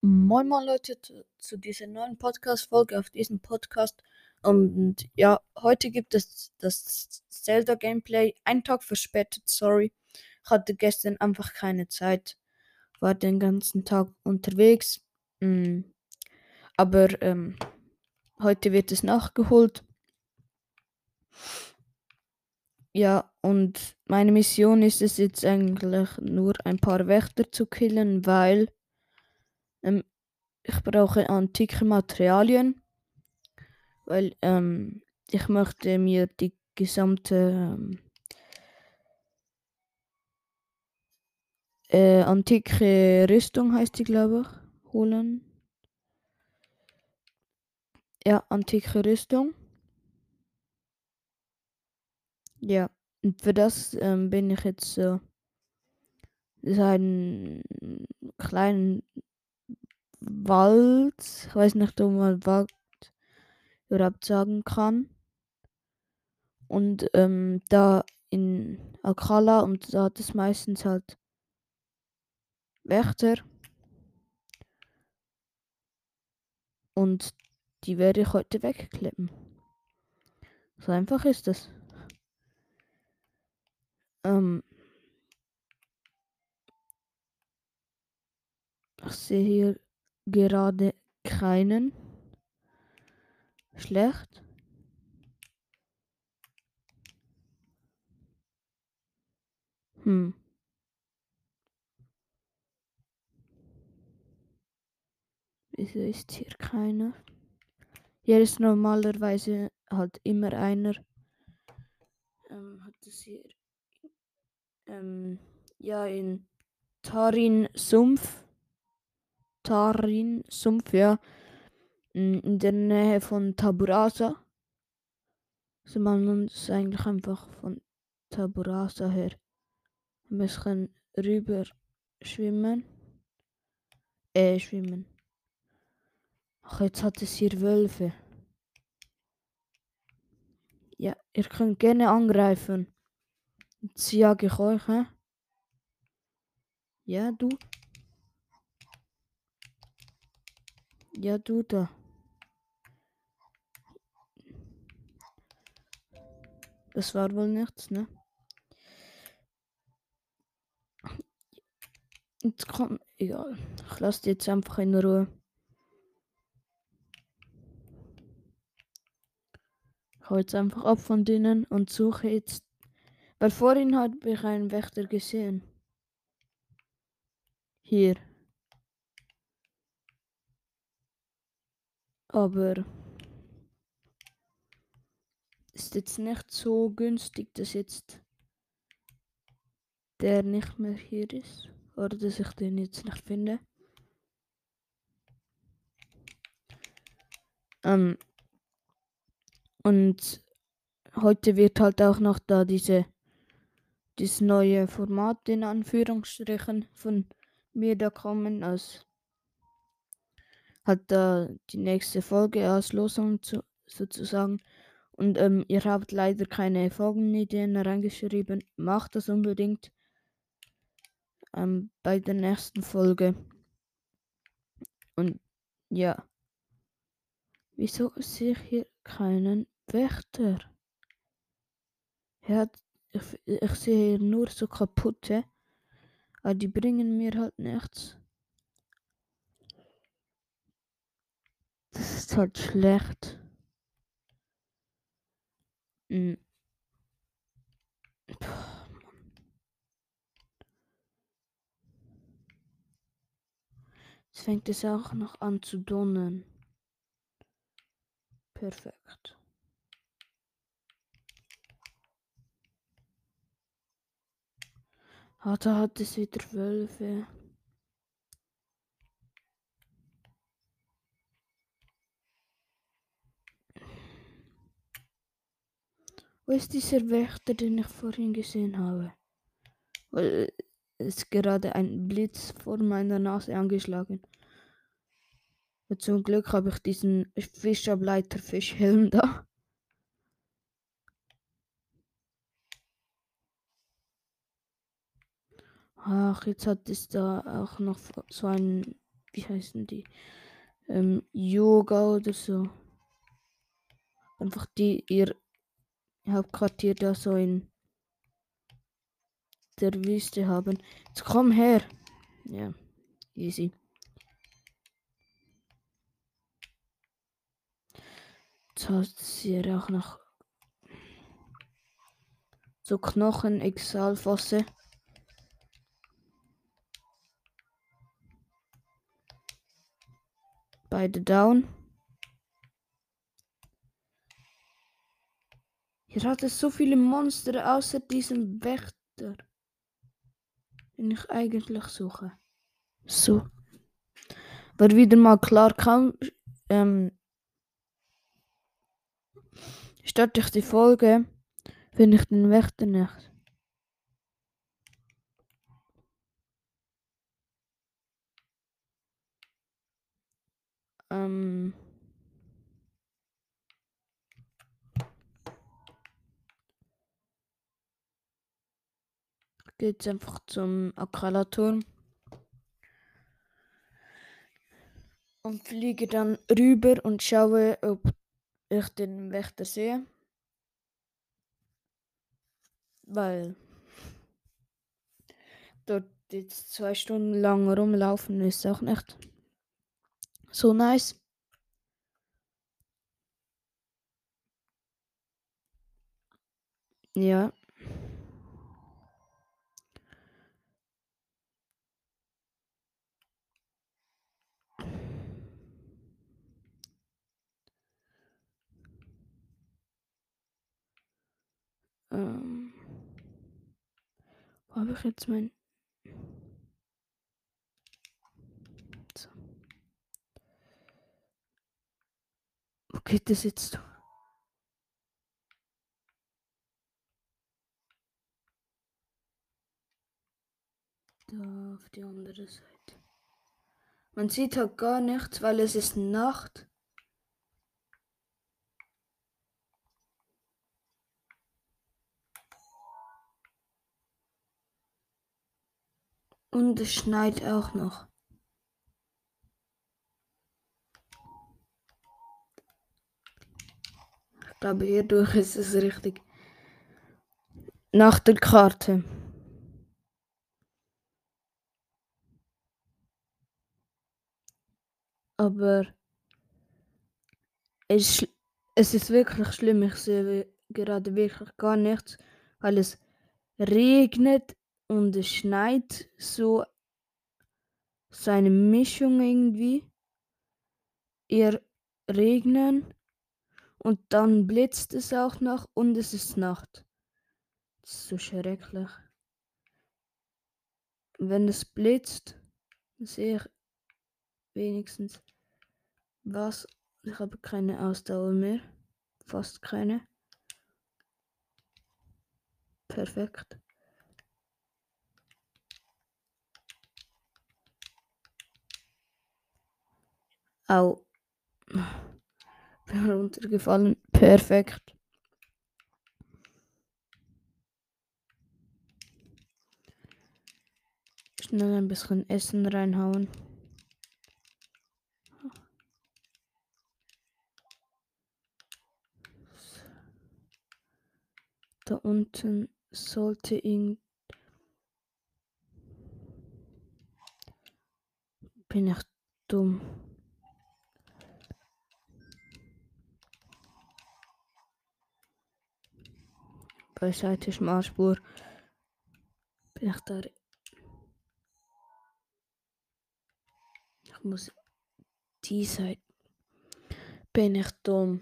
Moin Moin Leute zu, dieser neuen Podcast-Folge auf diesem Podcast. Und ja, heute gibt es das Zelda-Gameplay. Ein Tag verspätet, sorry. Ich hatte gestern einfach keine Zeit. War den ganzen Tag unterwegs. Mm. Aber ähm, heute wird es nachgeholt. Ja, und meine Mission ist es jetzt eigentlich nur ein paar Wächter zu killen, weil ähm, ich brauche antike Materialien, weil ähm, ich möchte mir die gesamte ähm, äh, antike Rüstung heißt die, glaube ich, holen. Ja, antike Rüstung. Ja, und für das ähm, bin ich jetzt so so einen kleinen Wald, ich weiß nicht, ob man Wald überhaupt sagen kann. Und ähm, da in Alcala und da hat es meistens halt Wächter. Und die werde ich heute wegklippen. So einfach ist das. Ähm, ich sehe hier gerade keinen. Schlecht. Hm. Wieso ist hier keiner? Hier ist normalerweise halt immer einer. Ähm, hat es hier. Ähm, ja, in Tarin Sumpf. Tarin Sumpf, ja. In der Nähe von Taburasa. Also man muss eigentlich einfach von Taburasa her ein bisschen rüber schwimmen. Äh, schwimmen. Ach, jetzt hat es hier Wölfe. Ja, ihr könnt gerne angreifen. Jetzt jage ich euch, hä? Ja, du. Ja, du da. Das war wohl nichts, ne? Jetzt komm, egal. Ich lasse die jetzt einfach in Ruhe. Ich hau jetzt einfach ab von denen und suche jetzt. Weil vorhin habe ich einen Wächter gesehen. Hier. Aber ist jetzt nicht so günstig, dass jetzt der nicht mehr hier ist. Oder dass ich den jetzt nicht finde. Ähm, und heute wird halt auch noch da diese das neue Format in Anführungsstrichen von mir da kommen, als halt da die nächste Folge Auslosung zu, sozusagen. Und ähm, ihr habt leider keine Folgenideen reingeschrieben. Macht das unbedingt ähm, bei der nächsten Folge. Und ja. Wieso sehe ich hier keinen Wächter? Er hat, ich, ich sehe hier nur so kaputte. Aber die bringen mir halt nichts. Das ist halt schlecht. Mhm. Jetzt fängt es auch noch an zu donnern. Perfekt. Ah, da hat es wieder Wölfe. Wo ist dieser Wächter, den ich vorhin gesehen habe? Weil ist gerade ein Blitz vor meiner Nase angeschlagen. Und zum Glück habe ich diesen Fischableiter-Fischhelm da. Ach, jetzt hat es da auch noch so einen wie heißen die? Ähm, Yoga oder so. Einfach die ihr Hauptquartier da so in der Wüste haben. Jetzt komm her. Ja, easy. Jetzt hat sie auch noch so Knochen, Exalfosse. Beide down. Hier hat es so viele Monster außer diesem Wächter, den ich eigentlich suche. So. Aber wieder mal klar, kaum ähm, starte ich die Folge, finde ich den Wächter nicht. Ähm. Geht's einfach zum Akralaturm. Und fliege dann rüber und schaue, ob ich den Wächter sehe. Weil dort jetzt zwei Stunden lang rumlaufen ist auch nicht so nice. Ja. Ähm. Wo habe ich jetzt mein. So. Wo geht das jetzt? Da auf die andere Seite. Man sieht halt gar nichts, weil es ist Nacht. Und es schneit auch noch. Ich glaube, hierdurch ist es richtig. Nach der Karte. Aber es, ist wirklich schlimm. Ich sehe gerade wirklich gar nichts, weil es regnet und es schneit so seine Mischung irgendwie. Eher regnen und dann blitzt es auch noch und es ist Nacht. Das ist so schrecklich. Wenn es blitzt, sehe ich wenigstens was. Ich habe keine Ausdauer mehr. Fast keine. Perfekt. Au. Bin runtergefallen. Perfekt. Schnell ein bisschen Essen reinhauen. Da unten sollte ihn. Bin ich dumm. Beiseite Schmalspur. Bin ich da. Ich muss die Seite. Bin ich dumm.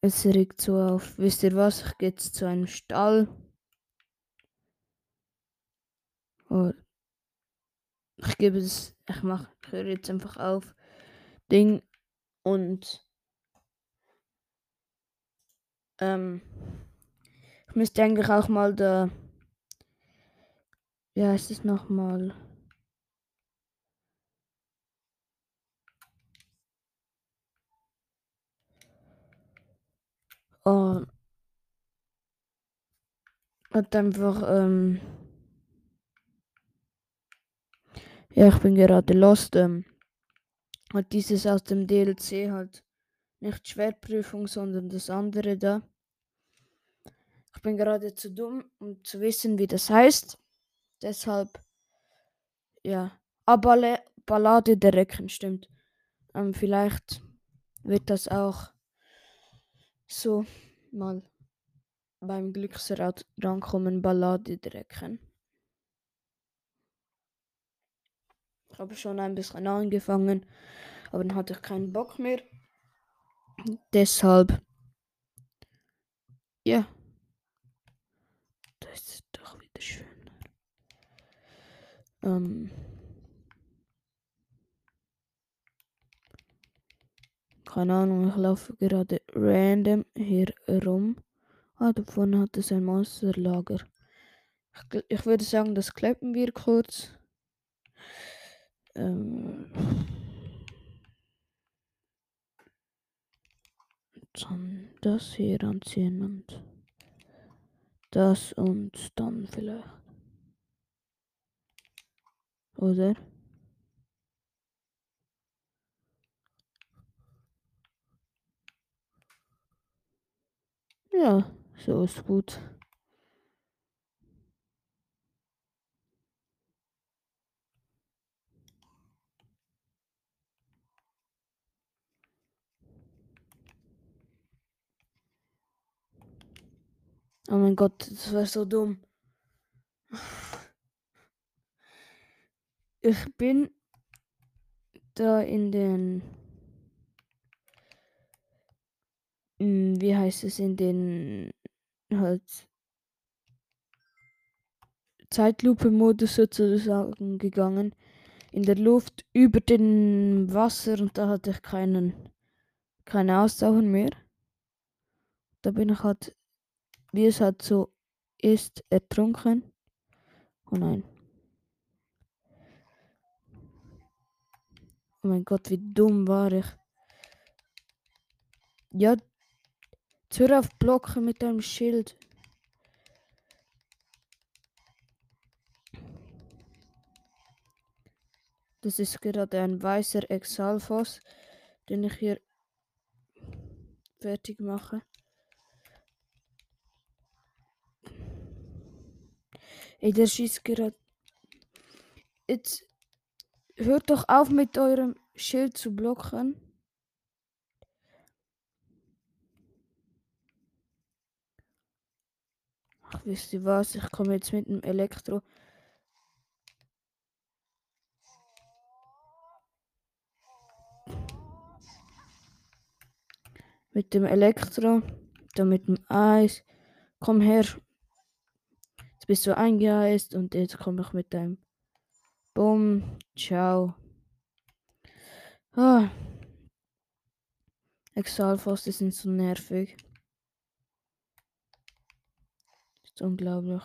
Es regt so auf. Wisst ihr was? Ich gehe jetzt zu einem Stall. Oh. Ich gebe es. Ich mache. Ich höre jetzt einfach auf. Ding. Und. Ähm. Ich müsste eigentlich auch mal da. Wie heißt es nochmal? Oh, hat einfach, ähm, ja, ich bin gerade lost, ähm, hat dieses aus dem DLC halt nicht Schwerprüfung, sondern das andere da. Ich bin gerade zu dumm, um zu wissen, wie das heißt. Deshalb, ja. Aber Ballade der Recken, stimmt. Ähm, vielleicht wird das auch so mal beim Glücksrad rankommen, Ballade der Recken. Ich habe schon ein bisschen angefangen, aber dann hatte ich keinen Bock mehr. Deshalb, ja. Das ist doch wieder schön. Ähm. Keine Ahnung, ich laufe gerade random hier rum. Ah, da vorne hat es ein Monsterlager. Ich, ich würde sagen, das klappen wir kurz. Ähm. Dann das hier anziehen und das und dann vielleicht. Oder? Ja, so ist gut. Oh mein Gott, das war so dumm. Ich bin da in den hm, wie heißt es in den halt Zeitlupe-Modus sozusagen gegangen. In der Luft über dem Wasser und da hatte ich keinen keine Ausdauer mehr. Da bin ich halt, wie es halt so ist, ertrunken. Oh nein. Oh mein Gott, wie dumm war ich. Ja, hör auf Blocken mit deinem Schild. Das ist gerade ein weißer Exalfos, den ich hier fertig mache. Ey, der schießt gerade. Jetzt hört doch auf mit eurem Schild zu blocken. Ach, wisst ihr was? Ich komme jetzt mit dem Elektro. Mit dem Elektro. Dann mit dem Eis. Komm her. Jetzt bist du eingeeist und jetzt komme ich mit deinem Bumm. Ciao. Ah. Exalfos, die sind so nervig. Ist unglaublich.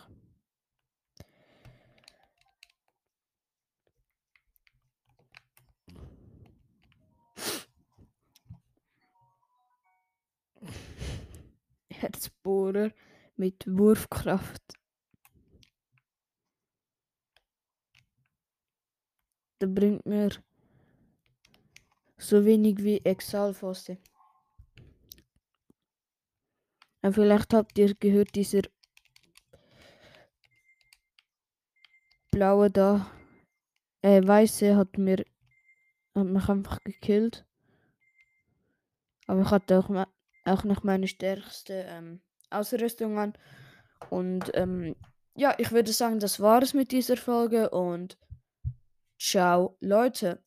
Herzbohrer mit Wurfkraft. Der bringt mir so wenig wie Exalfosse. Ja, vielleicht habt ihr gehört, dieser blaue da, äh, weiße hat mir hat mich einfach gekillt. Aber ich hatte auch, auch noch meine stärkste ähm, Ausrüstung an. Und ähm, ja, ich würde sagen, das war es mit dieser Folge und ciao Leute.